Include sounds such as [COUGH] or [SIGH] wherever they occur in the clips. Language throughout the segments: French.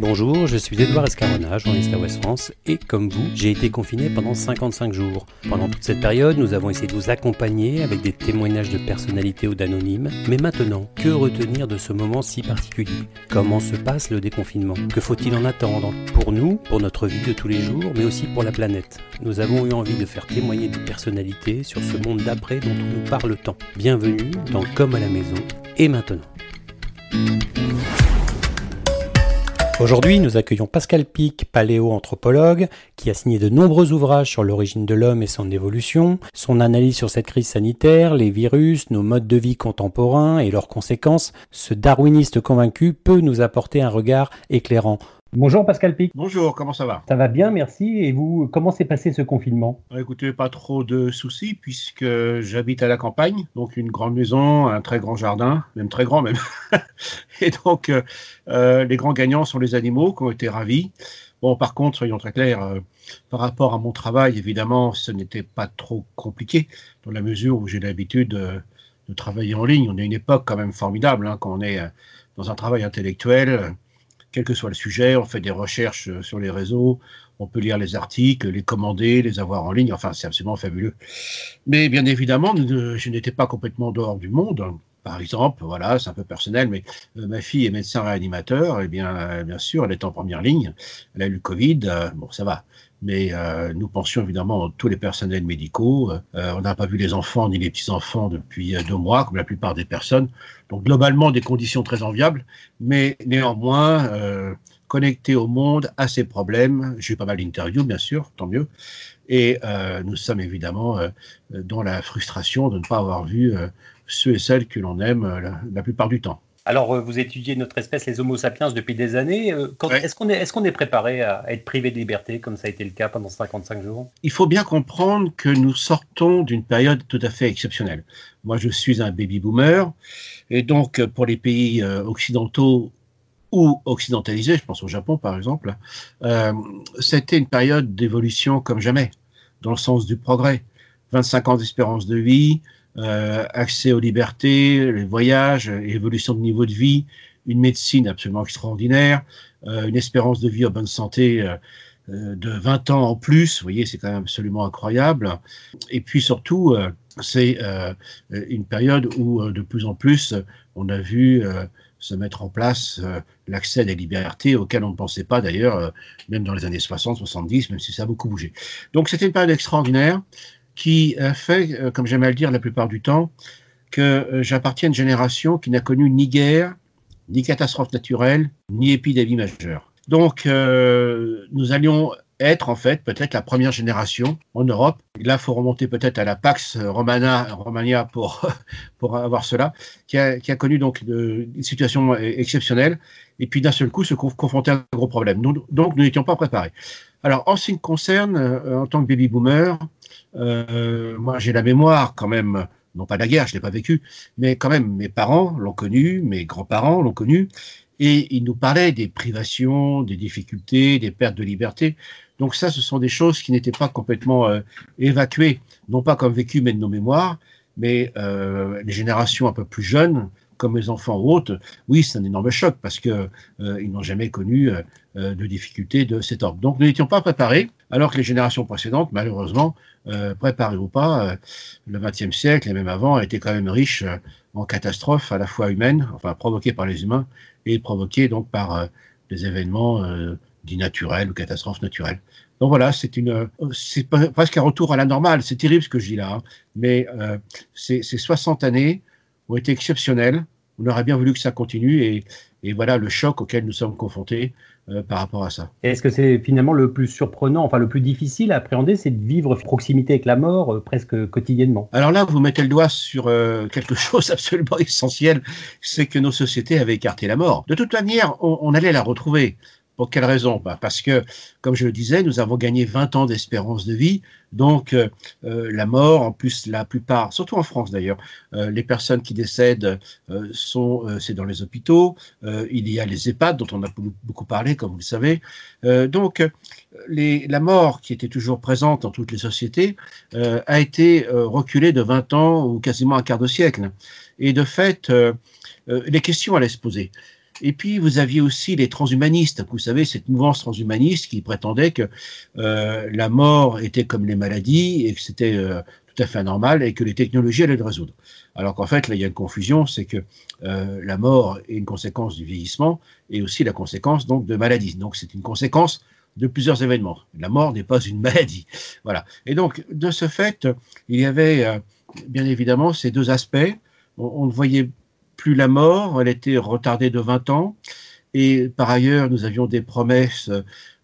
Bonjour, je suis Edouard Escarona, journaliste à West France, et comme vous, j'ai été confiné pendant 55 jours. Pendant toute cette période, nous avons essayé de vous accompagner avec des témoignages de personnalités ou d'anonymes. Mais maintenant, que retenir de ce moment si particulier? Comment se passe le déconfinement? Que faut-il en attendre? Pour nous, pour notre vie de tous les jours, mais aussi pour la planète. Nous avons eu envie de faire témoigner des personnalités sur ce monde d'après dont on nous parle tant. Bienvenue dans Comme à la maison, et maintenant. Aujourd'hui, nous accueillons Pascal Pic, paléo-anthropologue, qui a signé de nombreux ouvrages sur l'origine de l'homme et son évolution, son analyse sur cette crise sanitaire, les virus, nos modes de vie contemporains et leurs conséquences. Ce darwiniste convaincu peut nous apporter un regard éclairant. Bonjour Pascal Pic. Bonjour, comment ça va? Ça va bien, merci. Et vous, comment s'est passé ce confinement? Bah, Écoutez, pas trop de soucis puisque j'habite à la campagne, donc une grande maison, un très grand jardin, même très grand même. [LAUGHS] Et donc, euh, euh, les grands gagnants sont les animaux qui ont été ravis. Bon, par contre, soyons très clairs, euh, par rapport à mon travail, évidemment, ce n'était pas trop compliqué dans la mesure où j'ai l'habitude de travailler en ligne. On est une époque quand même formidable hein, quand on est dans un travail intellectuel quel que soit le sujet, on fait des recherches euh, sur les réseaux, on peut lire les articles, les commander, les avoir en ligne, enfin c'est absolument fabuleux. Mais bien évidemment, je n'étais pas complètement dehors du monde. Par exemple, voilà, c'est un peu personnel, mais euh, ma fille est médecin réanimateur, et bien, euh, bien sûr, elle est en première ligne, elle a eu le Covid, bon, ça va mais euh, nous pensions évidemment à tous les personnels médicaux. Euh, on n'a pas vu les enfants ni les petits-enfants depuis euh, deux mois, comme la plupart des personnes. Donc globalement, des conditions très enviables, mais néanmoins connectés au monde, à ses problèmes. J'ai eu pas mal d'interviews, bien sûr, tant mieux. Et nous sommes évidemment dans la frustration de ne pas avoir vu ceux et celles que l'on aime la plupart du temps. Alors, euh, vous étudiez notre espèce, les Homo sapiens, depuis des années. Euh, est-ce qu'on est, préparé à être privé de liberté, comme ça a été le cas pendant 55 jours? Il faut bien comprendre que nous sortons d'une période tout à fait exceptionnelle. Moi, je suis un baby boomer, et donc pour les pays euh, occidentaux ou occidentalisés, je pense au Japon par exemple, c'était une période d'évolution comme jamais, dans le sens du progrès. 25 ans d'espérance de vie, euh, accès aux libertés, les voyages, évolution de niveau de vie, une médecine absolument extraordinaire, euh, une espérance de vie en bonne santé euh, de 20 ans en plus, vous voyez, c'est quand même absolument incroyable. Et puis surtout, c'est une période où de plus en plus, on a vu se mettre en place l'accès à des libertés auxquelles on ne pensait pas d'ailleurs, même dans les années 60, 70, même si ça a beaucoup bougé. Donc c'était une période extraordinaire qui a fait, euh, comme j'aime à le dire la plupart du temps, que euh, j'appartiens à une génération qui n'a connu ni guerre, ni catastrophe naturelle, ni épidémie majeure. Donc, euh, nous allions être en fait peut-être la première génération en Europe. Là, il faut remonter peut-être à la Pax Romana, Romania pour, [LAUGHS] pour avoir cela, qui a, qui a connu donc une situation exceptionnelle et puis d'un seul coup se confronter à un gros problème. donc, nous n'étions pas préparés. Alors, en ce qui me concerne, en tant que baby boomer, euh, moi, j'ai la mémoire quand même, non pas de la guerre, je l'ai pas vécu, mais quand même, mes parents l'ont connu, mes grands-parents l'ont connu, et ils nous parlaient des privations, des difficultés, des pertes de liberté. Donc ça, ce sont des choses qui n'étaient pas complètement euh, évacuées, non pas comme vécues, mais de nos mémoires, mais euh, les générations un peu plus jeunes comme mes enfants ou autres, oui, c'est un énorme choc parce que euh, ils n'ont jamais connu euh, euh, de difficultés de cet ordre. Donc, nous n'étions pas préparés, alors que les générations précédentes, malheureusement, préparées ou pas, le XXe siècle et même avant, été quand même riche en catastrophes à la fois humaines, enfin provoquées par les humains et provoquées donc par des événements dits naturels ou catastrophes naturelles. Donc voilà, c'est une, c'est presque un retour à la normale. C'est terrible ce que je dis là, hein. mais ces 60 années ont été exceptionnels. On aurait bien voulu que ça continue et, voilà le choc auquel nous sommes confrontés euh, par rapport à ça. Est-ce que c'est finalement le plus surprenant, enfin le plus difficile à appréhender, c'est de vivre proximité avec la mort euh, presque quotidiennement? Alors là, vous mettez le doigt sur euh, quelque [LAUGHS] chose absolument essentiel, c'est que nos sociétés avaient écarté la mort. De toute manière, on allait la retrouver Pour quelle raison? Bah, Parce que, comme je le disais, nous avons gagné 20 ans d'espérance de vie. Donc, euh, euh, la mort, en plus, la plupart, surtout en France d'ailleurs, euh, les personnes qui décèdent sont, c'est dans les hôpitaux. il y a les EHPAD dont on a beaucoup parlé, comme vous le savez. donc, la mort qui était toujours présente dans toutes les sociétés a été reculée de 20 ans ou quasiment un quart de siècle. Et de fait, les questions allaient se poser. Et puis, vous aviez aussi les transhumanistes. Vous savez, cette mouvance transhumaniste qui prétendait que euh, la mort était comme les maladies et que c'était euh, tout à fait anormal et que les technologies allaient le résoudre. Alors qu'en fait, là, il y a une confusion, c'est que euh, la mort est une conséquence du vieillissement et aussi la conséquence donc de maladies. Donc, c'est une conséquence de plusieurs événements. La mort n'est pas une maladie. [LAUGHS] Voilà. Et donc, de ce fait, il y avait bien évidemment ces deux aspects. On, on voyait plus la mort, elle était retardée de 20 ans. Et par ailleurs, nous avions des promesses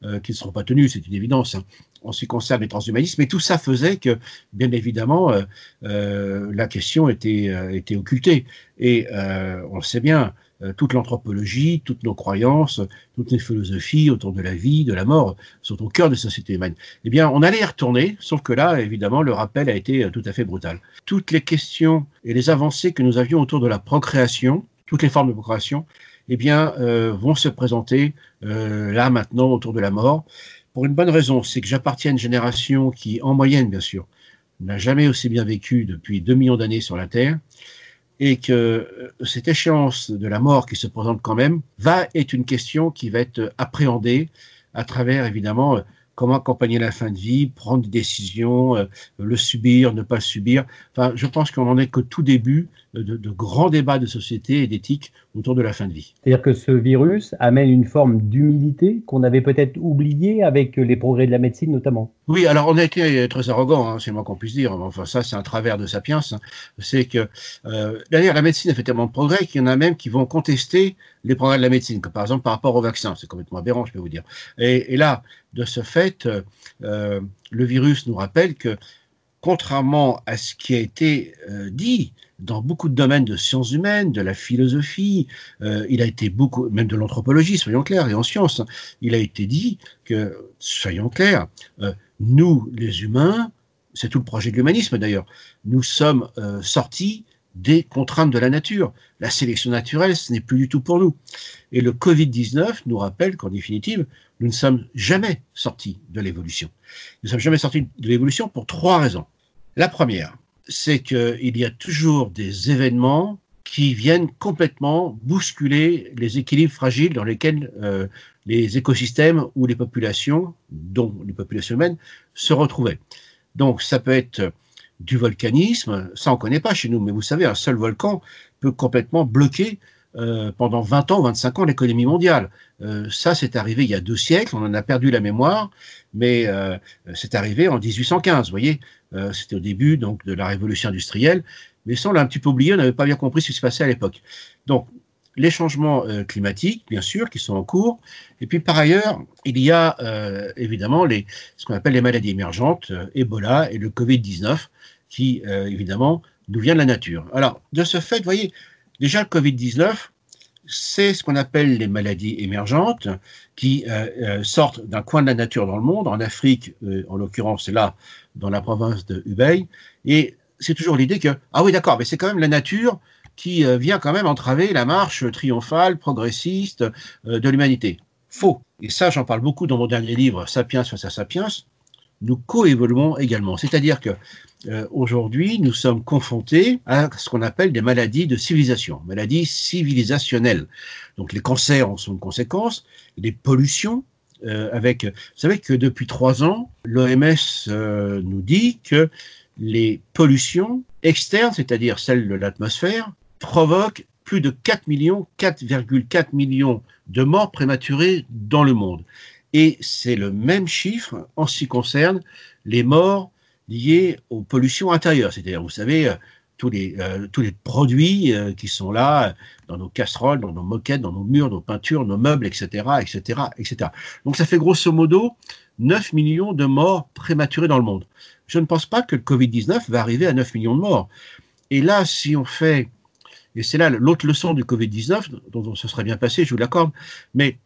euh, qui ne seront pas tenues, c'est une évidence, hein, en ce qui concerne les transhumanismes. Mais tout ça faisait que, bien évidemment, euh, euh, la question était, était occultée. Et on le sait bien, toute l'anthropologie, toutes nos croyances, toutes les philosophies autour de la vie, de la mort, sont au cœur des sociétés humaines. Eh bien, on allait y retourner, sauf que là, évidemment, le rappel a été euh, tout à fait brutal. Toutes les questions et les avancées que nous avions autour de la procréation, toutes les formes de procréation, eh bien, euh, vont se présenter là maintenant autour de la mort. Pour une bonne raison, c'est que j'appartiens à une génération qui, en moyenne, bien sûr, n'a jamais aussi bien vécu depuis deux millions d'années sur la Terre et que euh, cette échéance de la mort qui se présente quand même va être une question qui va être appréhendée à travers évidemment comment accompagner la fin de vie, prendre des décisions, euh, le subir, ne pas le subir. Enfin, je pense qu'on n'en est que tout début de, de, grands débats de société et d'éthique autour de la fin de vie. C'est-à-dire que ce virus amène une forme d'humilité qu'on avait peut-être oubliée avec les progrès de la médecine notamment. Oui, alors on a été très arrogant, hein, c'est le moins qu'on puisse dire. Enfin, ça, c'est un travers de Sapiens. Hein. C'est que, euh, d'ailleurs, la médecine a fait tellement de progrès qu'il y en a même qui vont contester les progrès de la médecine, comme par exemple par rapport au vaccin. C'est complètement aberrant, je peux vous dire. Et, et là, de ce fait, euh, le virus nous rappelle que, contrairement à ce qui a été euh, dit dans beaucoup de domaines de sciences humaines, de la philosophie, euh, il a été beaucoup, même de l'anthropologie, soyons clairs, et en sciences, il a été dit que, soyons clairs, nous, les humains, c'est tout le projet de l'humanisme d'ailleurs, nous sommes sortis des contraintes de la nature. La sélection naturelle, ce n'est plus du tout pour nous. Et le Covid-19 nous rappelle qu'en définitive, nous ne sommes jamais sortis de l'évolution. Nous ne sommes jamais sortis de l'évolution pour trois raisons. La première, c'est qu'il y a toujours des événements qui viennent complètement bousculer les équilibres fragiles dans lesquels euh, les écosystèmes ou les populations, dont les populations humaines, se retrouvaient. Donc ça peut être du volcanisme, ça on connaît pas chez nous, mais vous savez, un seul volcan peut complètement bloquer euh, pendant 20 ans, 25 ans l'économie mondiale. Euh, ça, c'est arrivé il y a deux siècles, on en a perdu la mémoire, mais euh, c'est arrivé en 1815, vous voyez, c'était au début donc de la révolution industrielle, mais ça on l'a un petit peu oublié, on n'avait pas bien compris ce qui se passait à l'époque. Donc, les changements climatiques, bien sûr, qui sont en cours, et puis par ailleurs, il y a évidemment les, ce qu'on appelle les maladies émergentes, Ebola et le Covid-19, qui, euh, évidemment, nous vient de la nature. Alors, de ce fait, vous voyez, déjà le Covid-19, c'est ce qu'on appelle les maladies émergentes qui euh, euh, sortent d'un coin de la nature dans le monde, en Afrique, en l'occurrence, là, dans la province de Hubei. Et c'est toujours l'idée que, ah oui, d'accord, mais c'est quand même la nature qui vient quand même entraver la marche triomphale, progressiste de l'humanité. Faux. Et ça, j'en parle beaucoup dans mon dernier livre, Sapiens face à Sapiens. Nous coévoluons également. C'est-à-dire que euh, aujourd'hui, nous sommes confrontés à ce qu'on appelle des maladies de civilisation, maladies civilisationnelles. Donc les cancers en sont une conséquence, les pollutions, euh, avec, vous savez que depuis trois ans, l'OMS euh, nous dit que les pollutions externes, c'est-à-dire celles de l'atmosphère, provoquent plus de 4 millions, 4,4 millions de morts prématurées dans le monde. Et c'est le même chiffre en ce qui concerne les morts liées aux pollutions intérieures. C'est-à-dire, vous savez, euh, tous les, euh, tous les produits euh, qui sont là dans nos casseroles, dans nos moquettes, dans nos murs, nos peintures, nos meubles, etc., etc., etc. Donc ça fait grosso modo 9 millions de morts prématurées dans le monde. Je ne pense pas que le Covid-19 va arriver à 9 millions de morts. Et là, si on fait, et c'est là l'autre leçon du Covid-19, dont on se serait bien passé, je vous l'accorde, mais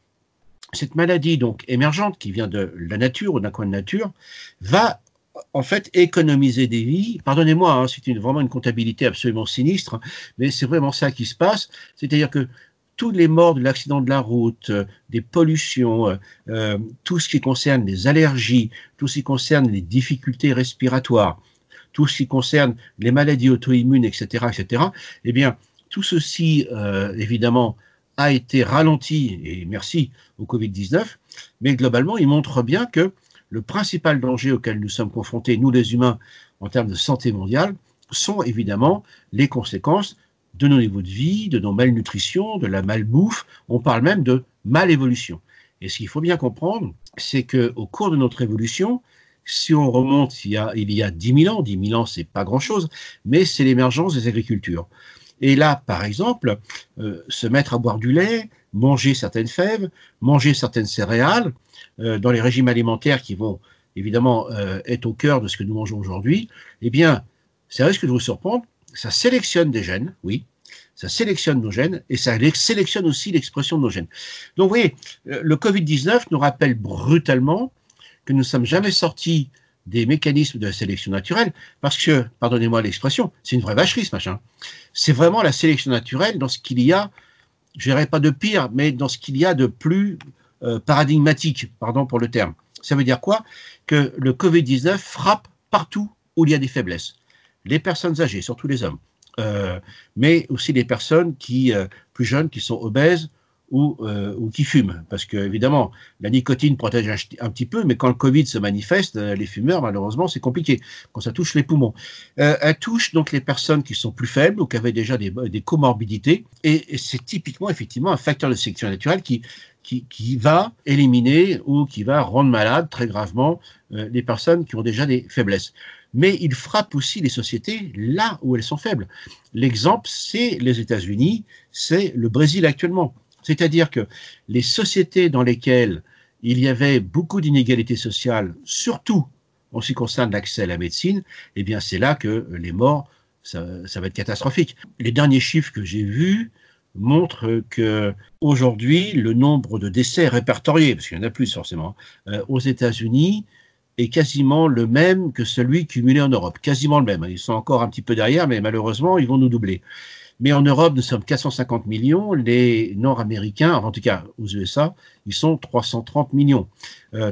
cette maladie donc émergente qui vient de la nature ou d'un coin de nature va en fait économiser des vies. Pardonnez-moi, hein, c'est vraiment une comptabilité absolument sinistre, mais c'est vraiment ça qui se passe. C'est-à-dire que tous les morts de l'accident de la route, euh, des pollutions, euh, euh, tout ce qui concerne les allergies, tout ce qui concerne les difficultés respiratoires, tout ce qui concerne les maladies auto-immunes, etc., etc., eh bien, tout ceci, évidemment, a été ralenti, et merci au Covid-19, mais globalement, il montre bien que le principal danger auquel nous sommes confrontés, nous les humains, en termes de santé mondiale, sont évidemment les conséquences de nos niveaux de vie, de nos malnutritions, de la malbouffe. On parle même de malévolution. Et ce qu'il faut bien comprendre, c'est qu'au cours de notre évolution, si on remonte il y a, il y a 10 000 ans, 10 000 ans, c'est pas grand-chose, mais c'est l'émergence des agricultures. Et là, par exemple, euh, se mettre à boire du lait, manger certaines fèves, manger certaines céréales, euh, dans les régimes alimentaires qui vont évidemment euh, être au cœur de ce que nous mangeons aujourd'hui, eh bien, ça risque de vous surprendre, ça sélectionne des gènes, oui, ça sélectionne nos gènes et ça sélectionne aussi l'expression de nos gènes. Donc, vous voyez, le Covid-19 nous rappelle brutalement que nous ne sommes jamais sortis des mécanismes de la sélection naturelle, parce que, pardonnez-moi l'expression, c'est une vraie vacherie ce machin. C'est vraiment la sélection naturelle dans ce qu'il y a, je dirais pas de pire, mais dans ce qu'il y a de plus euh, paradigmatique, pardon pour le terme. Ça veut dire quoi? Que le Covid-19 frappe partout où il y a des faiblesses. Les personnes âgées, surtout les hommes, euh, mais aussi les personnes qui, euh, plus jeunes qui sont obèses ou, euh, ou qui fument. Parce que, évidemment, la nicotine protège un, petit peu, mais quand le Covid se manifeste, euh, les fumeurs, malheureusement, c'est compliqué quand ça touche les poumons. Euh, elle touche donc les personnes qui sont plus faibles ou qui avaient déjà des, comorbidités. Et, c'est typiquement, effectivement, un facteur de sélection naturelle qui, qui, qui, va éliminer ou qui va rendre malade très gravement euh, les personnes qui ont déjà des faiblesses. Mais il frappe aussi les sociétés là où elles sont faibles. L'exemple, c'est les États-Unis, c'est le Brésil actuellement. C'est-à-dire que les sociétés dans lesquelles il y avait beaucoup d'inégalités sociales, surtout en ce qui concerne l'accès à la médecine, eh bien c'est là que les morts, ça, va être catastrophique. Les derniers chiffres que j'ai vus montrent que aujourd'hui le nombre de décès répertoriés, parce qu'il y en a plus forcément, euh, aux États-Unis est quasiment le même que celui cumulé en Europe, quasiment le même. Ils sont encore un petit peu derrière, mais malheureusement ils vont nous doubler. Mais en Europe, nous sommes 450 millions. Les Nord-Américains, en tout cas aux USA, ils sont 330 millions.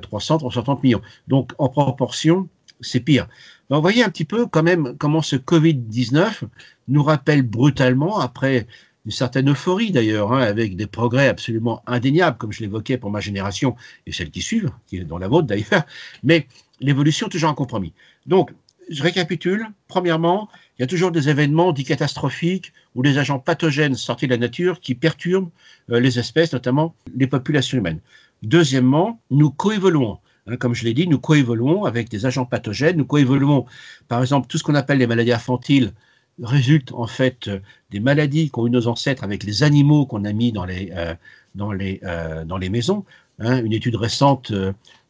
300, euh, 330 millions. Donc, en proportion, c'est pire. Mais vous voyez un petit peu quand même comment ce Covid-19 nous rappelle brutalement, après une certaine euphorie d'ailleurs, hein, avec des progrès absolument indéniables, comme je l'évoquais pour ma génération et celles qui suivent, qui est dans la vôtre d'ailleurs, mais l'évolution toujours un compromis. Donc, je récapitule. Premièrement, il y a toujours des événements dits catastrophiques ou des agents pathogènes sortis de la nature qui perturbent euh, les espèces, notamment les populations humaines. Deuxièmement, nous coévoluons. Hein, comme je l'ai dit, nous coévoluons avec des agents pathogènes. Nous coévoluons, par exemple, tout ce qu'on appelle les maladies infantiles résulte en fait euh, des maladies qu'ont eu nos ancêtres avec les animaux qu'on a mis dans les, euh, dans les, dans les maisons. Hein. une étude récente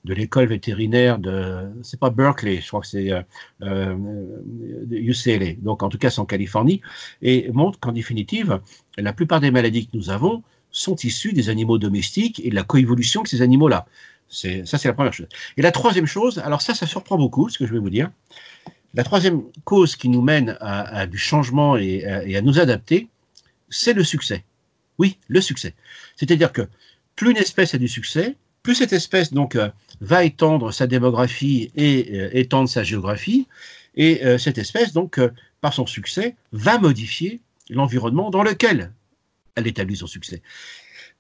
de l'école vétérinaire de, c'est pas Berkeley, je crois que c'est euh, euh UCLA, donc en tout cas c'est en Californie, et montre qu'en définitive, la plupart des maladies que nous avons sont issues des animaux domestiques et de la coévolution de ces animaux-là. C'est, ça, c'est la première chose. Et la troisième chose, alors ça, ça surprend beaucoup, ce que je vais vous dire. La troisième cause qui nous mène à, du changement et à nous adapter, c'est le succès. Oui, le succès. C'est-à-dire que plus une espèce a du succès, plus cette espèce donc euh, va étendre sa démographie et euh, étendre sa géographie, et euh, cette espèce donc par son succès va modifier l'environnement dans lequel elle établit son succès.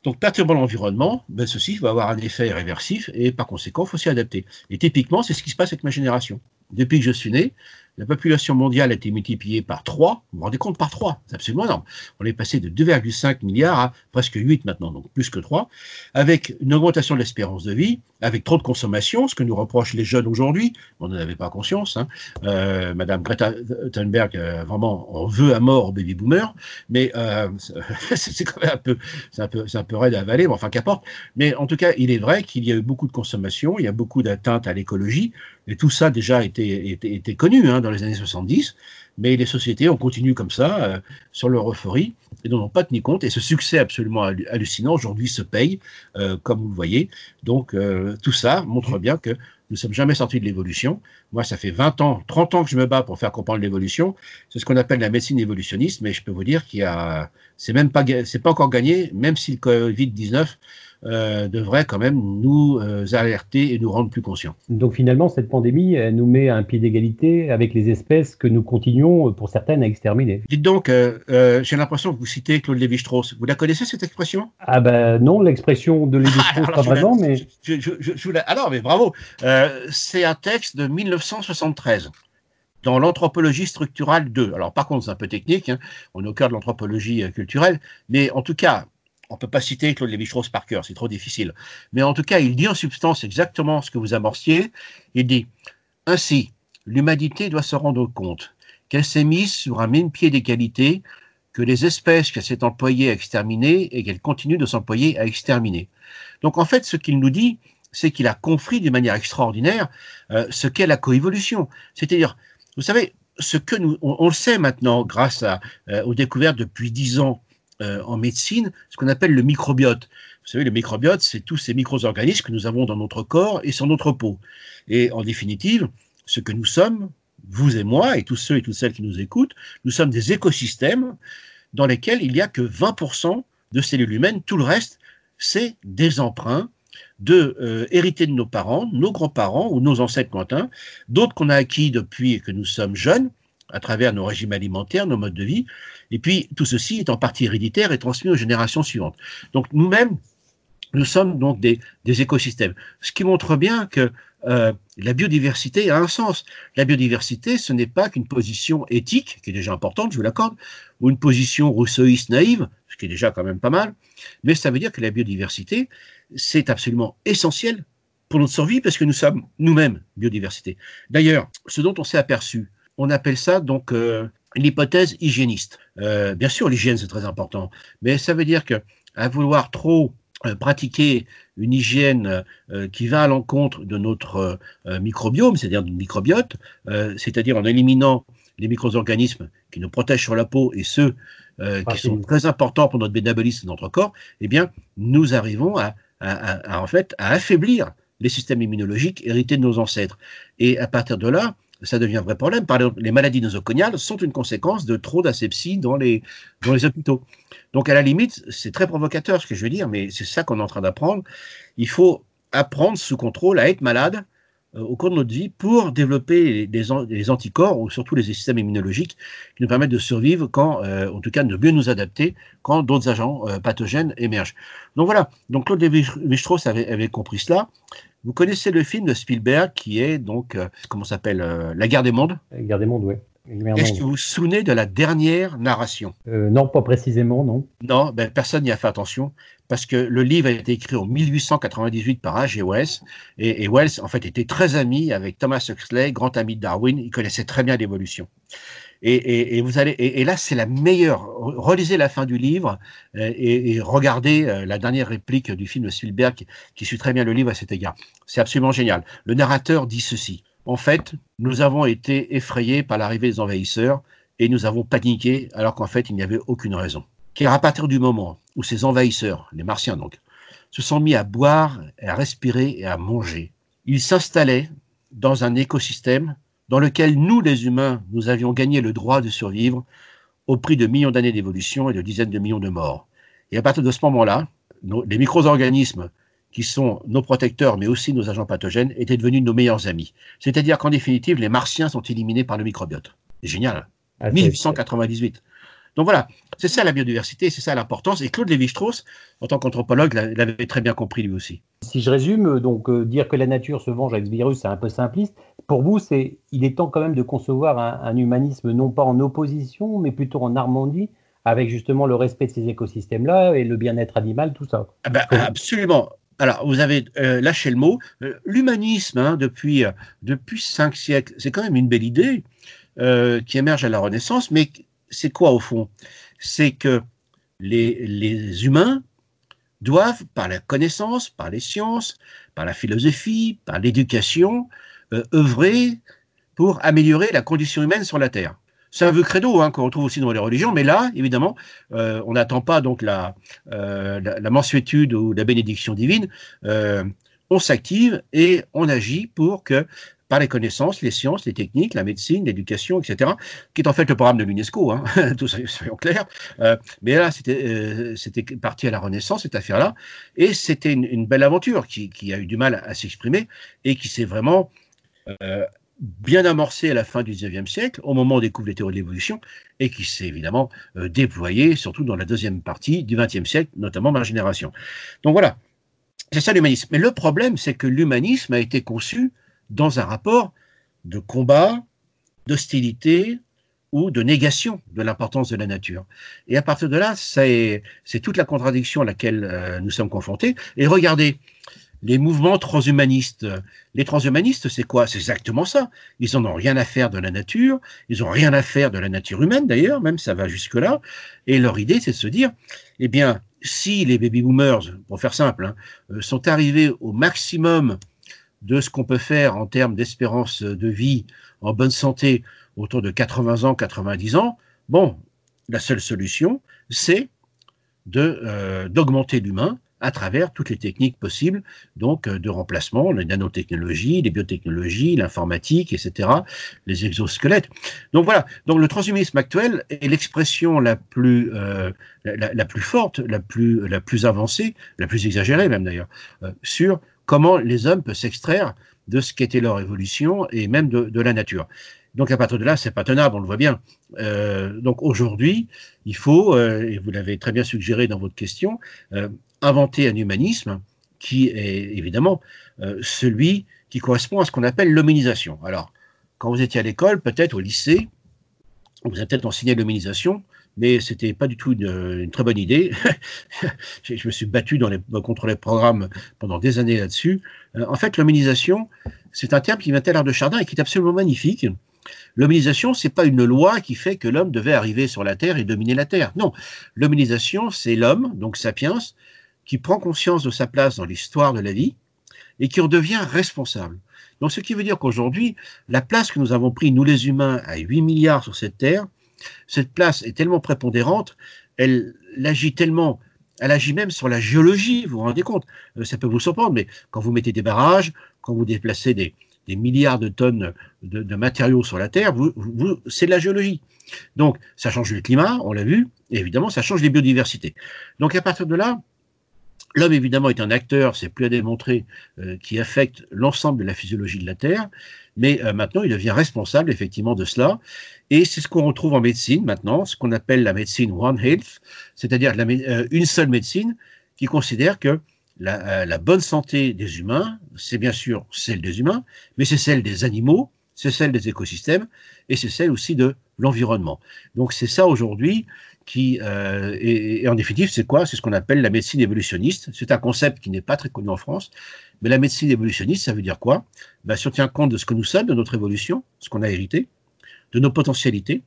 Donc perturbant l'environnement, ben, ceci va avoir un effet réversif et par conséquent, il faut s'y adapter. Et typiquement, c'est ce qui se passe avec ma génération. Depuis que je suis né, la population mondiale a été multipliée par 3, vous vous rendez compte, par 3, c'est absolument énorme. On est passé de 2,5 milliards à presque 8 maintenant, donc plus que 3, avec une augmentation de l'espérance de vie, avec trop de consommation, ce que nous reprochent les jeunes aujourd'hui, on n'en avait pas conscience. Hein. Euh, Madame Greta Thunberg, euh, vraiment, on veut à mort aux baby boomers, mais euh, [LAUGHS] c'est quand même un peu, un peu, un peu raide à avaler, mais enfin qu'importe. Mais en tout cas, il est vrai qu'il y a eu beaucoup de consommation, il y a beaucoup d'atteintes à l'écologie, et tout ça déjà été connu hein, dans les années 70, mais les sociétés ont continué comme ça, euh, sur leur euphorie, et n'en ont pas tenu compte. Et ce succès absolument hallucinant, aujourd'hui, se paye, euh, comme vous le voyez. Donc, euh, tout ça montre bien que nous ne sommes jamais sortis de l'évolution. Moi, ça fait 20 ans, 30 ans que je me bats pour faire comprendre l'évolution. C'est ce qu'on appelle la médecine évolutionniste, mais je peux vous dire qu'il y a, c'est même pas, c'est pas encore gagné, même si le Covid-19 euh, devrait quand même nous euh, alerter et nous rendre plus conscients. Donc finalement, cette pandémie elle nous met à un pied d'égalité avec les espèces que nous continuons, pour certaines, à exterminer. Dites donc, euh, j'ai l'impression que vous citez Claude Lévi-Strauss. Vous la connaissez cette expression? Ah ben non, l'expression de [LAUGHS] Lévi-Strauss ah, pas vraiment, mais... Je, je, alors, mais bravo. c'est un texte de 1973 dans l'anthropologie structurale 2. Alors par contre, c'est un peu technique, hein. on est au cœur de l'anthropologie culturelle, mais en tout cas, on ne peut pas citer Claude Lévi-Strauss par cœur, c'est trop difficile. Mais en tout cas, il dit en substance exactement ce que vous amorciez. Il dit Ainsi, l'humanité doit se rendre compte qu'elle s'est mise sur un même pied d'égalité que les espèces qu'elle s'est employée à exterminer et qu'elle continue de s'employer à exterminer. Donc en fait, ce qu'il nous dit, c'est qu'il a compris d'une manière extraordinaire euh, ce qu'est la coévolution. C'est-à-dire, vous savez, ce que nous, on, le sait maintenant grâce à, euh, aux découvertes depuis dix ans euh, en médecine ce qu'on appelle le microbiote. Vous savez, le microbiote, c'est tous ces micro-organismes que nous avons dans notre corps et sur notre peau. Et en définitive, ce que nous sommes, vous et moi, et tous ceux et toutes celles qui nous écoutent, nous sommes des écosystèmes dans lesquels il n'y a que 20% de cellules humaines. Tout le reste, c'est des emprunts de euh, hérités de nos parents, nos grands-parents ou nos ancêtres lointains, d'autres qu'on a acquis depuis que nous sommes jeunes, à travers nos régimes alimentaires, nos modes de vie, et puis, tout ceci est en partie héréditaire et transmis aux générations suivantes. Donc, nous-mêmes, nous sommes donc des, écosystèmes. Ce qui montre bien que euh, la biodiversité a un sens. La biodiversité, ce n'est pas qu'une position éthique, qui est déjà importante, je vous l'accorde, ou une position rousseauiste naïve, ce qui est déjà quand même pas mal, mais ça veut dire que la biodiversité, c'est absolument essentiel pour notre survie parce que nous sommes nous-mêmes biodiversité. D'ailleurs, ce dont on s'est aperçu, on appelle ça donc euh, l'hypothèse hygiéniste. Euh, bien sûr, l'hygiène, c'est très important, mais ça veut dire que à vouloir trop euh, pratiquer une hygiène qui va à l'encontre de notre microbiome, c'est-à-dire de microbiote, c'est-à-dire en éliminant les micro-organismes qui nous protègent sur la peau et ceux qui sont très importants pour notre métabolisme de notre corps, eh bien, nous arrivons à, en fait, à affaiblir les systèmes immunologiques hérités de nos ancêtres. Et à partir de là, ça devient un vrai problème. Par exemple, les maladies nosocomiales sont une conséquence de trop d'asepsie dans les, dans les hôpitaux. Donc, à la limite, c'est très provocateur ce que je veux dire, mais c'est ça qu'on est en train d'apprendre. Il faut apprendre sous contrôle à être malade euh, au cours de notre vie pour développer des, anticorps ou surtout les systèmes immunologiques qui nous permettent de survivre quand, euh, en tout cas, de mieux nous adapter quand d'autres agents euh, pathogènes émergent. Donc voilà. Donc Claude Lévi-Strauss avait, compris cela. Vous connaissez le film de Spielberg qui est donc, euh, comment s'appelle, euh, La guerre des mondes? La guerre des mondes, oui. Est-ce que vous vous souvenez de la dernière narration? Euh, Non, pas précisément, non. Non, ben, personne n'y a fait attention parce que le livre a été écrit en 1898 par H.G. Wells et, et, Wells, en fait, était très ami avec Thomas Huxley, grand ami de Darwin. Il connaissait très bien l'évolution. Et, vous allez, et, là, c'est la meilleure. Relisez la fin du livre euh, et, regardez euh, la dernière réplique du film de Spielberg qui, suit très bien le livre à cet égard. C'est absolument génial. Le narrateur dit ceci. En fait, nous avons été effrayés par l'arrivée des envahisseurs et nous avons paniqué alors qu'en fait, il n'y avait aucune raison. Car à partir du moment où ces envahisseurs, les martiens donc, se sont mis à boire, à respirer et à manger, ils s'installaient dans un écosystème dans lequel nous, les humains, nous avions gagné le droit de survivre au prix de millions d'années d'évolution et de dizaines de millions de morts. Et à partir de ce moment-là, les micro-organismes qui sont nos protecteurs, mais aussi nos agents pathogènes, étaient devenus nos meilleurs amis. C'est-à-dire qu'en définitive, les martiens sont éliminés par le microbiote. C'est génial. 1898. Ah, donc voilà, c'est ça la biodiversité, c'est ça l'importance. Et Claude Lévi-Strauss, en tant qu'anthropologue, l'avait très bien compris lui aussi. Si je résume, donc euh, dire que la nature se venge avec ce virus, c'est un peu simpliste. Pour vous, c'est il est temps quand même de concevoir un, humanisme non pas en opposition, mais plutôt en harmonie avec justement le respect de ces écosystèmes-là et le bien-être animal, tout ça. Ah ben, absolument. Alors, vous avez euh, lâché le mot. Euh, l'humanisme, hein, depuis, depuis cinq siècles, c'est quand même une belle idée qui émerge à la Renaissance, mais c'est quoi au fond? C'est que les, humains doivent, par la connaissance, par les sciences, par la philosophie, par l'éducation, euh, œuvrer pour améliorer la condition humaine sur la Terre. C'est un vœu credo hein, qu'on retrouve aussi dans les religions, mais là, évidemment, euh, on n'attend pas donc la, euh, la, mensuétude ou la bénédiction divine. On s'active et on agit pour que, par les connaissances, les sciences, les techniques, la médecine, l'éducation, etc., qui est en fait le programme de l'UNESCO, hein, [LAUGHS] tout soyons clairs. mais là, c'était c'était parti à la Renaissance, cette affaire-là, et c'était une, belle aventure qui, a eu du mal à, s'exprimer et qui s'est vraiment bien amorcé à la fin du XIXe siècle, au moment où on découvre les théories de l'évolution, et qui s'est évidemment euh, déployé, surtout dans la deuxième partie du XXe siècle, notamment ma génération. Donc voilà, c'est ça l'humanisme. Mais le problème, c'est que l'humanisme a été conçu dans un rapport de combat, d'hostilité ou de négation de l'importance de la nature. Et à partir de là, c'est toute la contradiction à laquelle euh, nous sommes confrontés. Et regardez, les mouvements transhumanistes. Les transhumanistes, c'est quoi? C'est exactement ça. Ils n'en ont rien à faire de la nature, ils n'ont rien à faire de la nature humaine d'ailleurs, même ça va jusque-là. Et leur idée, c'est de se dire, eh bien, si les baby boomers, pour faire simple, hein, euh, sont arrivés au maximum de ce qu'on peut faire en termes d'espérance de vie en bonne santé autour de 80 ans, 90 ans, bon, la seule solution, c'est euh, d'augmenter l'humain à travers toutes les techniques possibles, donc euh, de remplacement, les nanotechnologies, les biotechnologies, l'informatique, etc., les exosquelettes. Donc voilà. Donc le transhumanisme actuel est l'expression la plus euh, la, plus forte, la plus la plus avancée, la plus exagérée même d'ailleurs, euh, sur comment les hommes peuvent s'extraire de ce qu'était leur évolution et même de, de la nature. Donc à partir de là, c'est pas tenable, on le voit bien. Euh, donc aujourd'hui, il faut, euh, et vous l'avez très bien suggéré dans votre question, euh, inventer un humanisme qui est évidemment celui qui correspond à ce qu'on appelle l'hominisation. Alors, quand vous étiez à l'école, peut-être au lycée, vous avez peut-être enseigné l'hominisation, mais c'était pas du tout une, très bonne idée. [LAUGHS] je me suis battu contre les programmes pendant des années là-dessus. en fait, l'hominisation, c'est un terme qui vient l'art de Chardin et qui est absolument magnifique L'hominisation, c'est pas une loi qui fait que l'homme devait arriver sur la Terre et dominer la Terre. Non, l'hominisation, c'est l'homme, donc sapiens, qui prend conscience de sa place dans l'histoire de la vie et qui en devient responsable. Donc, ce qui veut dire qu'aujourd'hui, la place que nous avons pris, nous les humains, à 8 milliards sur cette Terre, cette place est tellement prépondérante, elle, agit tellement, elle agit même sur la géologie, vous vous rendez compte euh, Ça peut vous surprendre, mais quand vous mettez des barrages, quand vous déplacez des, milliards de tonnes de, matériaux sur la Terre, vous, c'est de la géologie. Donc, ça change le climat, on l'a vu, et évidemment, ça change les biodiversités. Donc, à partir de là, l'homme, évidemment, est un acteur, c'est plus à démontrer, euh, qui affecte l'ensemble de la physiologie de la Terre, mais euh, maintenant, il devient responsable, effectivement, de cela. Et c'est ce qu'on retrouve en médecine maintenant, ce qu'on appelle la médecine One Health, c'est-à-dire euh, une seule médecine qui considère que euh, la, bonne santé des humains, c'est bien sûr celle des humains, mais c'est celle des animaux, c'est celle des écosystèmes, et c'est celle aussi de l'environnement. Donc c'est ça aujourd'hui qui, euh, et, en définitive, c'est quoi? C'est ce qu'on appelle la médecine évolutionniste. C'est un concept qui n'est pas très connu en France, mais la médecine évolutionniste, ça veut dire quoi? Ben, Si tient compte de ce que nous sommes, de notre évolution, ce qu'on a hérité, de nos potentialités,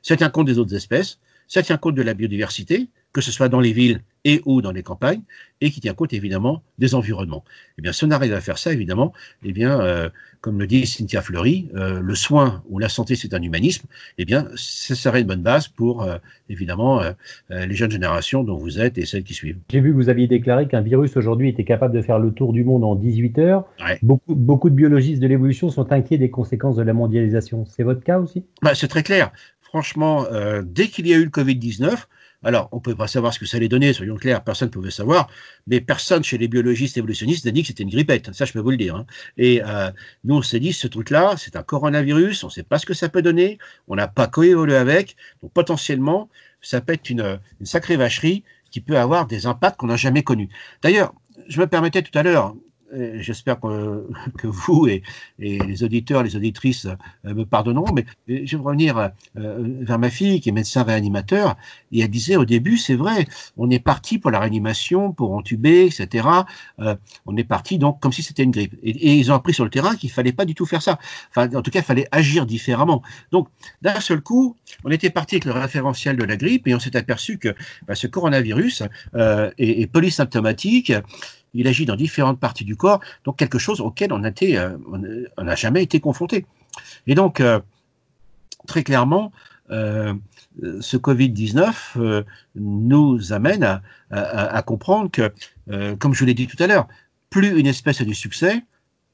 ça tient compte des autres espèces, ça tient compte de la biodiversité, que ce soit dans les villes et ou dans les campagnes, et qui tient compte évidemment des environnements. Eh bien, si on arrive à faire ça, évidemment, eh bien, euh, comme le dit Cynthia Fleury, euh, le soin ou la santé, c'est un humanisme, eh bien, ce serait une bonne base pour, euh, évidemment, les jeunes générations dont vous êtes et celles qui suivent. J'ai vu que vous aviez déclaré qu'un virus aujourd'hui était capable de faire le tour du monde en 18 heures. Beaucoup, beaucoup de biologistes de l'évolution sont inquiets des conséquences de la mondialisation. C'est votre cas aussi? Bah, C'est très clair. Franchement, dès qu'il y a eu le Covid-19, alors, on ne pouvait pas savoir ce que ça allait donner, soyons clairs, personne ne pouvait savoir, mais personne chez les biologistes évolutionnistes n'a dit que c'était une grippette, ça je peux vous le dire. Hein. Et euh, nous, on s'est dit, ce truc-là, c'est un coronavirus, on ne sait pas ce que ça peut donner, on n'a pas coévolué avec, donc potentiellement, ça peut être une, une sacrée vacherie qui peut avoir des impacts qu'on n'a jamais connus. D'ailleurs, je me permettais tout à l'heure, j'espère que, [LAUGHS] vous et, les auditeurs, les auditrices euh, me pardonneront, mais je vais revenir euh, vers ma fille qui est médecin réanimateur, et elle disait au début, c'est vrai, on est parti pour la réanimation, pour entuber, etc. Euh, on est parti donc comme si c'était une grippe. Et, ils ont appris sur le terrain qu'il fallait pas du tout faire ça. Enfin, en tout cas, il fallait agir différemment. Donc, d'un seul coup, on était parti avec le référentiel de la grippe et on s'est aperçu que bah, ce coronavirus est, est polysymptomatique il agit dans différentes parties du corps, donc quelque chose auquel on n'a euh, jamais été confronté. Et donc, très clairement, ce Covid-19 nous amène à, comprendre que, comme je l'ai dit tout à l'heure, plus une espèce a du succès,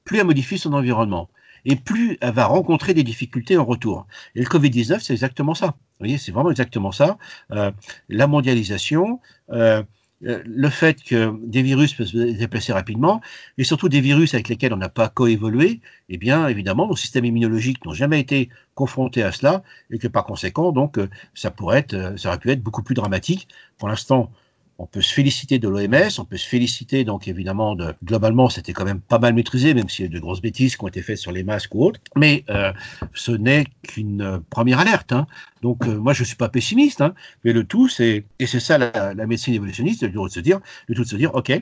plus elle modifie son environnement et plus elle va rencontrer des difficultés en retour. Et le Covid-19, c'est exactement ça. Vous voyez, c'est vraiment exactement ça. Euh, la mondialisation, euh, euh, le fait que des virus peuvent se déplacer rapidement, et surtout des virus avec lesquels on n'a pas coévolué, eh bien, évidemment, nos systèmes immunologiques n'ont jamais été confrontés à cela, et que par conséquent, donc, ça pourrait être, ça aurait pu être beaucoup plus dramatique. Pour l'instant, on peut se féliciter de l'OMS, on peut se féliciter donc évidemment de globalement c'était quand même pas mal maîtrisé, même s'il y a eu de grosses bêtises qui ont été faites sur les masques ou autres. Mais euh, ce n'est qu'une première alerte. Hein. Donc euh, moi je suis pas pessimiste, hein, mais le tout c'est et c'est ça la, médecine évolutionniste, le tout de se dire, le tout de se dire ok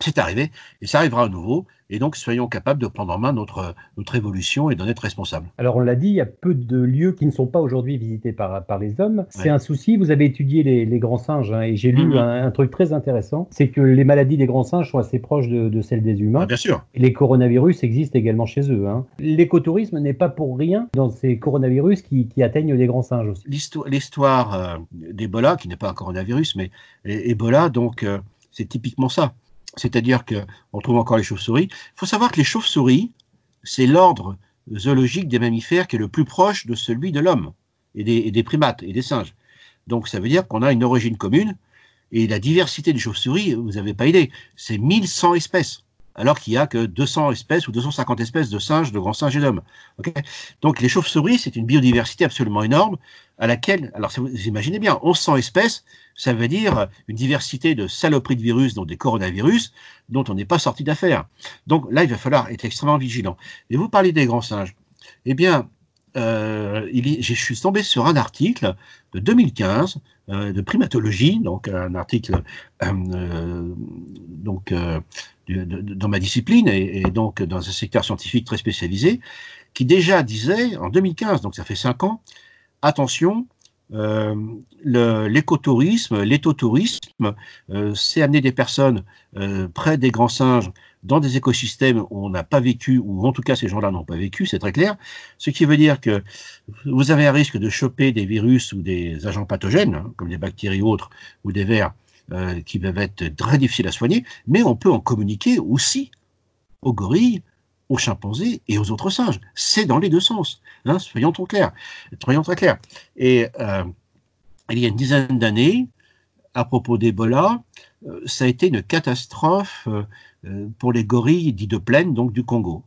c'est arrivé et ça arrivera à nouveau. Et donc, soyons capables de prendre en main notre, notre évolution et d'en être responsables. Alors, on l'a dit, il y a peu de lieux qui ne sont pas aujourd'hui visités par, par les hommes. C'est un souci. Vous avez étudié les, les grands singes hein, et j'ai lu mhm. un, truc très intéressant c'est que les maladies des grands singes sont assez proches de, de celles des humains. Ah, bien sûr. les coronavirus existent également chez eux. Hein. L'écotourisme n'est pas pour rien dans ces coronavirus qui, qui atteignent les grands singes aussi. L'histoire euh, d'Ebola, qui n'est pas un coronavirus, mais Ebola, donc, euh, c'est typiquement ça c'est-à-dire qu'on trouve encore les chauves-souris. Il faut savoir que les chauves-souris, c'est l'ordre zoologique des mammifères qui est le plus proche de celui de l'homme et des, primates et des singes. Donc ça veut dire qu'on a une origine commune et la diversité des chauves-souris, vous n'avez pas idée, c'est 1100 espèces alors qu'il n'y a que 200 espèces ou 250 espèces de singes, de grands singes et d'hommes. Donc les chauves-souris, c'est une biodiversité absolument énorme à laquelle, alors vous imaginez bien, 1100 espèces, ça veut dire une diversité de saloperies de virus, donc des coronavirus, dont on n'est pas sorti d'affaire. Donc là, il va falloir être extrêmement vigilant. Et vous parlez des grands singes. Eh bien, euh, je suis tombé sur un article de 2015 euh, de primatologie, donc un article euh, dans ma discipline et, donc dans un secteur scientifique très spécialisé, qui déjà disait en 2015, donc ça fait cinq ans, attention, euh, l'écotourisme, l'éthotourisme, euh, c'est amener des personnes euh, près des grands singes dans des écosystèmes où on n'a pas vécu, ou en tout cas ces gens-là n'ont pas vécu, c'est très clair. Ce qui veut dire que vous avez un risque de choper des virus ou des agents pathogènes, hein, comme des bactéries autres, ou des vers, euh, qui peuvent être très difficiles à soigner, mais on peut en communiquer aussi aux gorilles, aux chimpanzés et aux autres singes. C'est dans les deux sens. Hein, soyons très clairs. Soyons très clairs. Et euh, il y a une dizaine d'années, à propos d'Ebola, euh, ça a été une catastrophe euh, pour les gorilles dits de plaine, donc du Congo.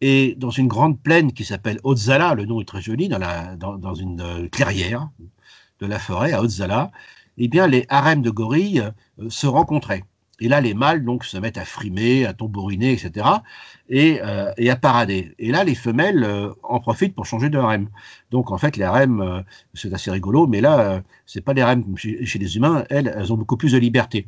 Et dans une grande plaine qui s'appelle Otzala, le nom est très joli, dans, dans, une clairière de la forêt à Otzala, eh bien, les harems de gorilles se rencontraient. Et là, les mâles donc se mettent à frimer, à tambouriner, etc. Et, euh, et à parader. Et là, les femelles euh, en profitent pour changer de harem. Donc en fait, les harems, euh, c'est assez rigolo, mais là, c'est pas des harems chez, chez, les humains. Elles, elles ont beaucoup plus de liberté.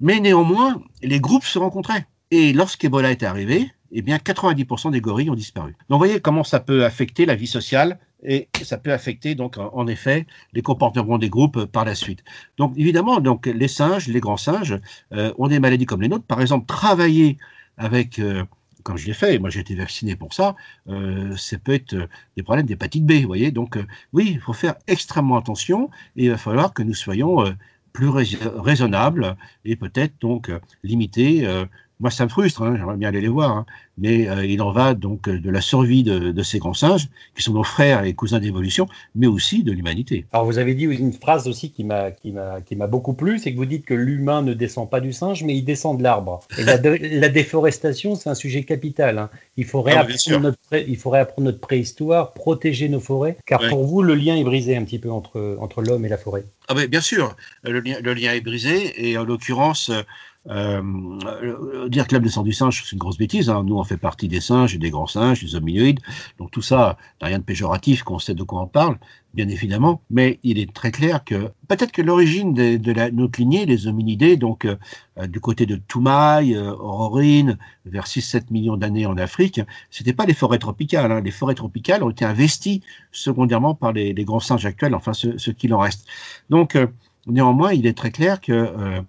Mais néanmoins, les groupes se rencontraient. Et lorsqu'Ebola est arrivé, eh bien 90% des gorilles ont disparu. Donc vous voyez comment ça peut affecter la vie sociale et ça peut affecter donc en effet les comportements des groupes par la suite. Donc évidemment, donc les singes, les grands singes euh, ont des maladies comme les nôtres. Par exemple, travailler avec euh, comme je l'ai fait, moi j'ai été vacciné pour ça, euh, ça peut être des problèmes d'hépatite B, vous voyez. Donc oui, il faut faire extrêmement attention et il va falloir que nous soyons plus raisonnables et peut-être donc limiter moi, ça me frustre, hein, j'aimerais bien aller les voir, hein. mais euh, il en va donc de la survie de, ces grands singes, qui sont nos frères et cousins d'évolution, mais aussi de l'humanité. Alors, vous avez dit une phrase aussi qui m'a qui m'a beaucoup plu, c'est que vous dites que l'humain ne descend pas du singe, mais il descend de l'arbre. Et la, [LAUGHS] déforestation, c'est un sujet capital. Hein. Il, faut ah, réapprendre notre il faut réapprendre notre préhistoire, protéger nos forêts, car pour vous, le lien est brisé un petit peu entre, entre l'homme et la forêt. Ah bien sûr, le lien, le lien est brisé, et en l'occurrence, euh, euh, dire que l'homme descend du singe, c'est une grosse bêtise. Hein. Nous, on fait partie des singes et des grands singes, des hominoïdes. Donc tout ça n'a rien de péjoratif, qu'on sait de quoi on parle, bien évidemment. Mais il est très clair que peut-être que l'origine de, la, notre lignée, les hominidés, donc euh, du côté de Toumaï, euh, Aurorine, vers 6-7 millions d'années en Afrique, c'était pas les forêts tropicales. Hein. Les forêts tropicales ont été investies secondairement par les, grands singes actuels, enfin ceux, ceux qu'il en reste. Donc néanmoins, il est très clair que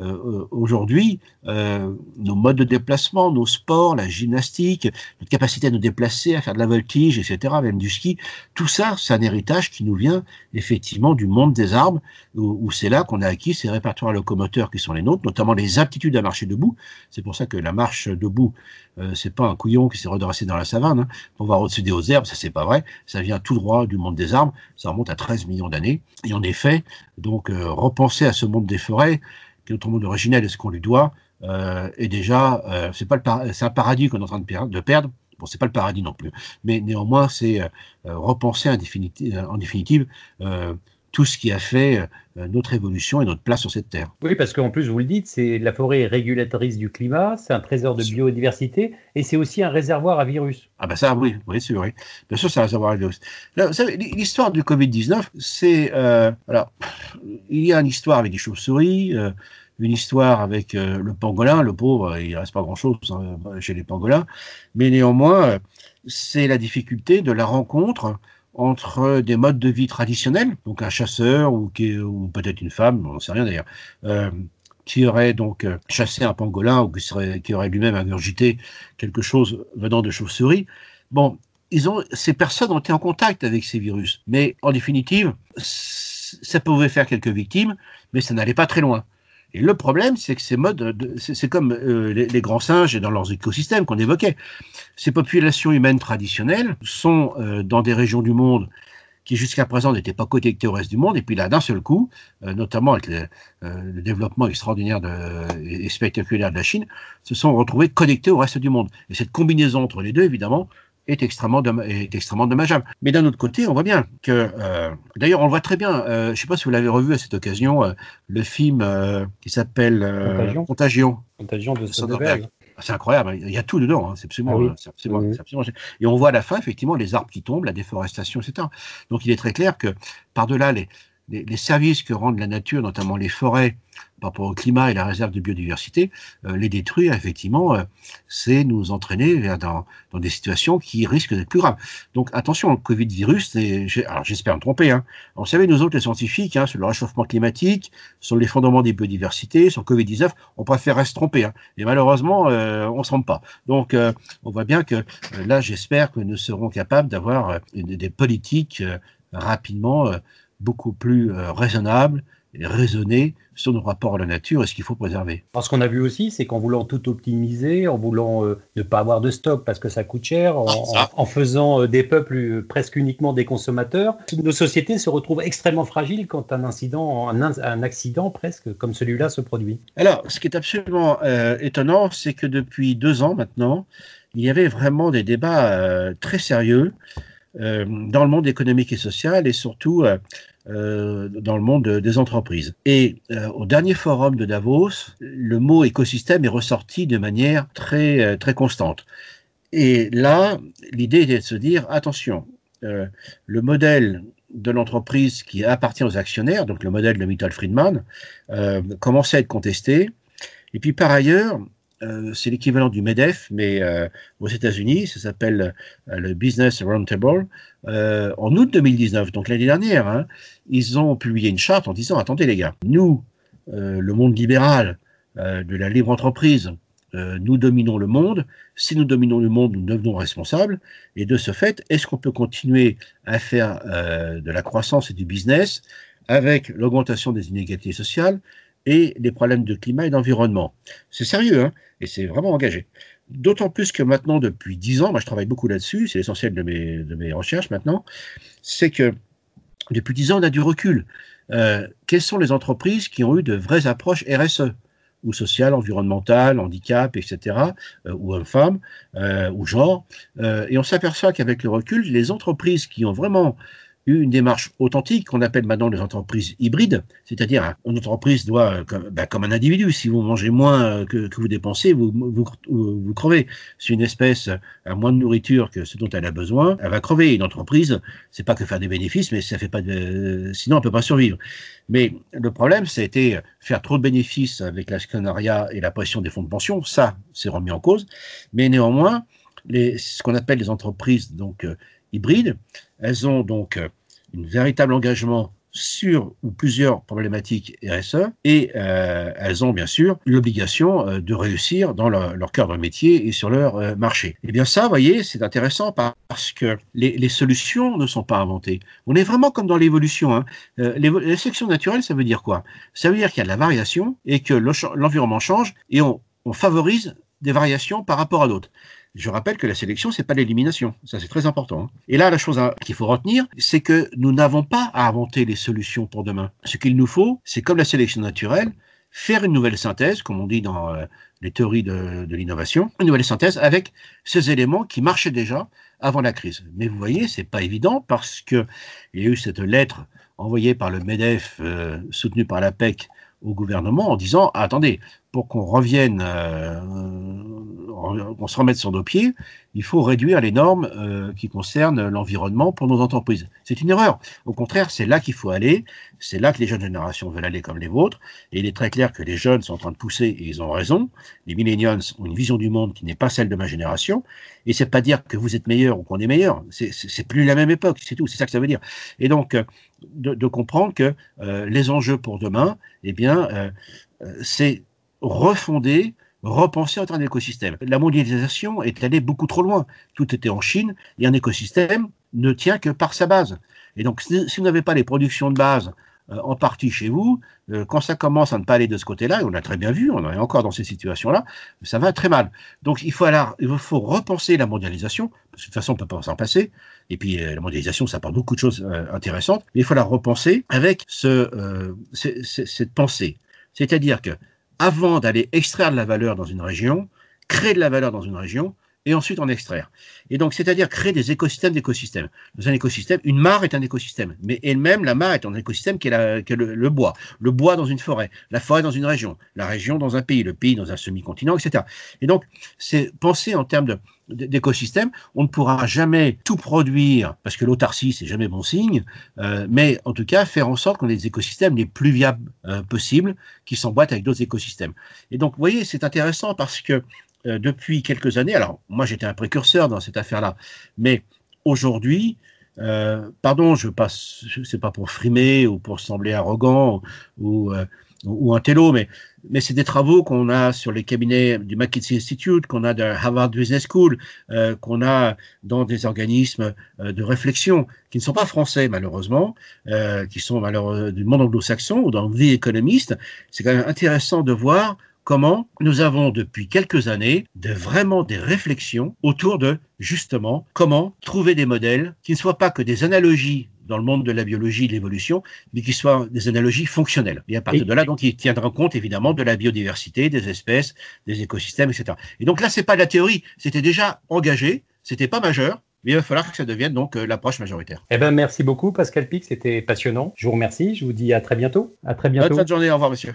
euh, aujourd'hui, euh, nos modes de déplacement, nos sports, la gymnastique, notre capacité à nous déplacer, à faire de la voltige, etc., même du ski, tout ça, c'est un héritage qui nous vient effectivement du monde des arbres, où, c'est là qu'on a acquis ces répertoires locomoteurs qui sont les nôtres, notamment les aptitudes à marcher debout. C'est pour ça que la marche debout, euh, c'est pas un couillon qui s'est redressé dans la savane hein, pour voir au-dessus des herbes, ça c'est pas vrai. Ça vient tout droit du monde des arbres, ça remonte à 13 millions d'années. Et en effet, donc repenser à ce monde des forêts, qui est notre monde originel et ce qu'on lui doit, euh, est déjà, euh, c'est pas le c'est un paradis qu'on est en train de, perdre. De perdre. Bon, c'est pas le paradis non plus, mais néanmoins, c'est euh, repenser en définitive, en définitive tout ce qui a fait notre évolution et notre place sur cette terre. Oui, parce qu'en plus, vous le dites, c'est la forêt est régulatrice du climat, c'est un trésor de biodiversité et c'est aussi un réservoir à virus. Ah ben ça, oui, oui, c'est vrai. Bien sûr, c'est un réservoir à virus. l'histoire du Covid-19, c'est... alors, il y a une histoire avec des chauves-souris, une histoire avec euh, le pangolin. Le pauvre, il reste pas grand-chose hein, chez les pangolins. Mais néanmoins, c'est la difficulté de la rencontre entre des modes de vie traditionnels, donc un chasseur ou, ou peut-être une femme, on ne sait rien d'ailleurs, euh, qui aurait donc euh, chassé un pangolin ou qui, serait, qui aurait lui-même ingurgité quelque chose venant de chauve-souris. Bon, ils ont, ces personnes ont été en contact avec ces virus, mais en définitive, ça pouvait faire quelques victimes, mais ça n'allait pas très loin. Et le problème, c'est que ces modes, c'est comme euh, les, grands singes et dans leurs écosystèmes qu'on évoquait. Ces populations humaines traditionnelles sont euh, dans des régions du monde qui jusqu'à présent n'étaient pas connectées au reste du monde, et puis là, d'un seul coup, euh, notamment avec le, le, développement extraordinaire de, et spectaculaire de la Chine, se sont retrouvés connectés au reste du monde. Et cette combinaison entre les deux, évidemment, est extrêmement, est extrêmement dommageable. Mais d'un autre côté, on voit bien que, euh, d'ailleurs, on le voit très bien, euh, je ne sais pas si vous l'avez revu à cette occasion, euh, le film qui s'appelle Contagion. Contagion. de Soderbergh. Ah, c'est incroyable, il y a tout dedans, hein. c'est absolument, ah absolument, Et on voit à la fin, effectivement, les arbres qui tombent, la déforestation, etc. Donc il est très clair que, par-delà les, les, services que rendent la nature, notamment les forêts, par rapport au climat et la réserve de biodiversité, euh, les détruire, effectivement, euh, c'est nous entraîner vers dans, des situations qui risquent d'être plus graves. Donc attention, le Covid-virus, alors j'espère me tromper, hein. vous savez, nous autres, les scientifiques, hein, sur le réchauffement climatique, sur l'effondrement des biodiversités, sur Covid-19, on préfère se tromper. Hein. Et malheureusement, euh, on ne se trompe pas. Donc on voit bien que là, j'espère que nous serons capables d'avoir des politiques rapidement beaucoup plus euh, raisonnable et raisonné sur nos rapports à la nature et ce qu'il faut préserver. Parce qu'on a vu aussi, c'est qu'en voulant tout optimiser, en voulant euh, ne pas avoir de stock parce que ça coûte cher, en, ah, faisant euh, des peuples presque uniquement des consommateurs, nos sociétés se retrouvent extrêmement fragiles quand un incident, un, accident presque comme celui-là se produit. Alors, ce qui est absolument étonnant, c'est que depuis deux ans maintenant, il y avait vraiment des débats très sérieux dans le monde économique et social et surtout euh, dans le monde des entreprises. Et euh, au dernier forum de Davos, le mot écosystème est ressorti de manière très, euh, très constante. Et là, l'idée était de se dire, attention, le modèle de l'entreprise qui appartient aux actionnaires, donc le modèle de Milton Friedman, commençait à être contesté. Et puis par ailleurs, euh, c'est l'équivalent du MEDEF, mais euh, aux États-Unis, ça s'appelle euh, le Business Roundtable. en août 2019, donc l'année dernière, hein, ils ont publié une charte en disant attendez les gars, nous, le monde libéral de la libre entreprise, nous dominons le monde. Si nous dominons le monde, nous devenons responsables. Et de ce fait, est-ce qu'on peut continuer à faire de la croissance et du business avec l'augmentation des inégalités sociales et les problèmes de climat et d'environnement. C'est sérieux, hein et c'est vraiment engagé. D'autant plus que maintenant, depuis dix ans, moi je travaille beaucoup là-dessus, c'est l'essentiel de mes, de mes recherches maintenant, c'est que depuis dix ans, on a du recul. Euh, quelles sont les entreprises qui ont eu de vraies approches RSE ou sociales, environnementales, handicap, etc., euh, ou hommes-femmes, euh, ou genre. et on s'aperçoit qu'avec le recul, les entreprises qui ont vraiment une démarche authentique qu'on appelle maintenant les entreprises hybrides, c'est-à-dire une entreprise doit, euh, comme, bah, comme, un individu, si vous mangez moins euh, que, vous dépensez, vous, vous, crevez. Si une espèce a moins de nourriture que ce dont elle a besoin, elle va crever. Une entreprise, c'est pas que faire des bénéfices, mais ça fait pas de, sinon elle peut pas survivre. Mais le problème, été faire trop de bénéfices avec l'actionnariat et la pression des fonds de pension. Ça, c'est remis en cause. Mais néanmoins, ce qu'on appelle les entreprises donc euh, hybrides, elles ont donc euh, un véritable engagement sur ou plusieurs problématiques RSE et euh, elles ont bien sûr l'obligation euh, de réussir dans leur, leur, cœur de métier et sur leur marché. Et eh bien ça, vous voyez, c'est intéressant parce que les, solutions ne sont pas inventées. On est vraiment comme dans l'évolution. Hein. les, sélections naturelles, ça veut dire quoi? Ça veut dire qu'il y a de la variation et que l'environnement change et on favorise des variations par rapport à d'autres. Je rappelle que la sélection, c'est pas l'élimination. Ça, c'est très important. Hein. Et là, la chose qu'il faut retenir, c'est que nous n'avons pas à inventer les solutions pour demain. Ce qu'il nous faut, c'est comme la sélection naturelle, faire une nouvelle synthèse, comme on dit dans euh, les théories de, de l'innovation, une nouvelle synthèse avec ces éléments qui marchaient déjà avant la crise. Mais vous voyez, c'est pas évident parce que il y a eu cette lettre envoyée par le MEDEF, euh, soutenue par la PEC, au gouvernement en disant attendez, pour qu'on revienne, euh, qu'on se remette sur nos pieds, il faut réduire les normes euh, qui concernent l'environnement pour nos entreprises. C'est une erreur. Au contraire, c'est là qu'il faut aller. C'est là que les jeunes générations veulent aller comme les vôtres. Et il est très clair que les jeunes sont en train de pousser et ils ont raison. Les millennials ont une vision du monde qui n'est pas celle de ma génération. Et c'est pas dire que vous êtes meilleur ou qu'on est meilleur. C'est plus la même époque. C'est tout. C'est ça que ça veut dire. Et donc, euh, de, de comprendre que euh, les enjeux pour demain, eh bien, euh, c'est refonder repenser en termes d'écosystème. La mondialisation est allée beaucoup trop loin. Tout était en Chine et un écosystème ne tient que par sa base. Et donc, si, vous n'avez pas les productions de base euh, en partie chez vous, euh, quand ça commence à ne pas aller de ce côté-là, et on l'a très bien vu, on est encore dans ces situations-là, ça va très mal. Donc, il faut, alors, il faut repenser la mondialisation, parce que de toute façon, on ne peut pas s'en passer. Et puis, euh, la mondialisation, ça apporte beaucoup de choses intéressantes, mais il faut la repenser avec ce, cette pensée. C'est-à-dire que avant d'aller extraire de la valeur dans une région, créer de la valeur dans une région, et ensuite en extraire. Et donc, c'est-à-dire créer des écosystèmes d'écosystèmes. Dans un écosystème, une mare est un écosystème, mais elle-même, la mare est un écosystème qui est, le, bois. Le bois dans une forêt, la forêt dans une région, la région dans un pays, le pays dans un semi-continent, etc. Et donc, c'est penser en termes de, d'écosystème, on ne pourra jamais tout produire, parce que l'autarcie, c'est jamais bon signe, euh, mais en tout cas, faire en sorte qu'on ait des écosystèmes les plus viables euh, possibles, qui s'emboîtent avec d'autres écosystèmes. Et donc, vous voyez, c'est intéressant parce que euh, depuis quelques années, alors moi j'étais un précurseur dans cette affaire-là, mais aujourd'hui, euh, pardon, je passe, c'est pas pour frimer ou pour sembler arrogant ou, euh, ou un télo, mais, mais c'est des travaux qu'on a sur les cabinets du McKinsey Institute, qu'on a de Harvard Business School, euh, qu'on a dans des organismes euh, de réflexion qui ne sont pas français malheureusement, euh, qui sont malheureusement du monde anglo-saxon ou dans The Economist. C'est quand même intéressant de voir comment nous avons depuis quelques années de vraiment des réflexions autour de justement comment trouver des modèles qui ne soient pas que des analogies dans le monde de la biologie et de l'évolution, mais qui soient des analogies fonctionnelles. Et à partir de là, donc, il tiendra compte évidemment de la biodiversité, des espèces, des écosystèmes, etc. Et donc là, c'est pas de la théorie, c'était déjà engagé, c'était pas majeur, mais il va falloir que ça devienne donc euh, l'approche majoritaire. Eh ben, merci beaucoup, Pascal Pic, c'était passionnant. Je vous remercie, je vous dis à très bientôt. À très bientôt. Bonne fin de journée, au revoir, monsieur.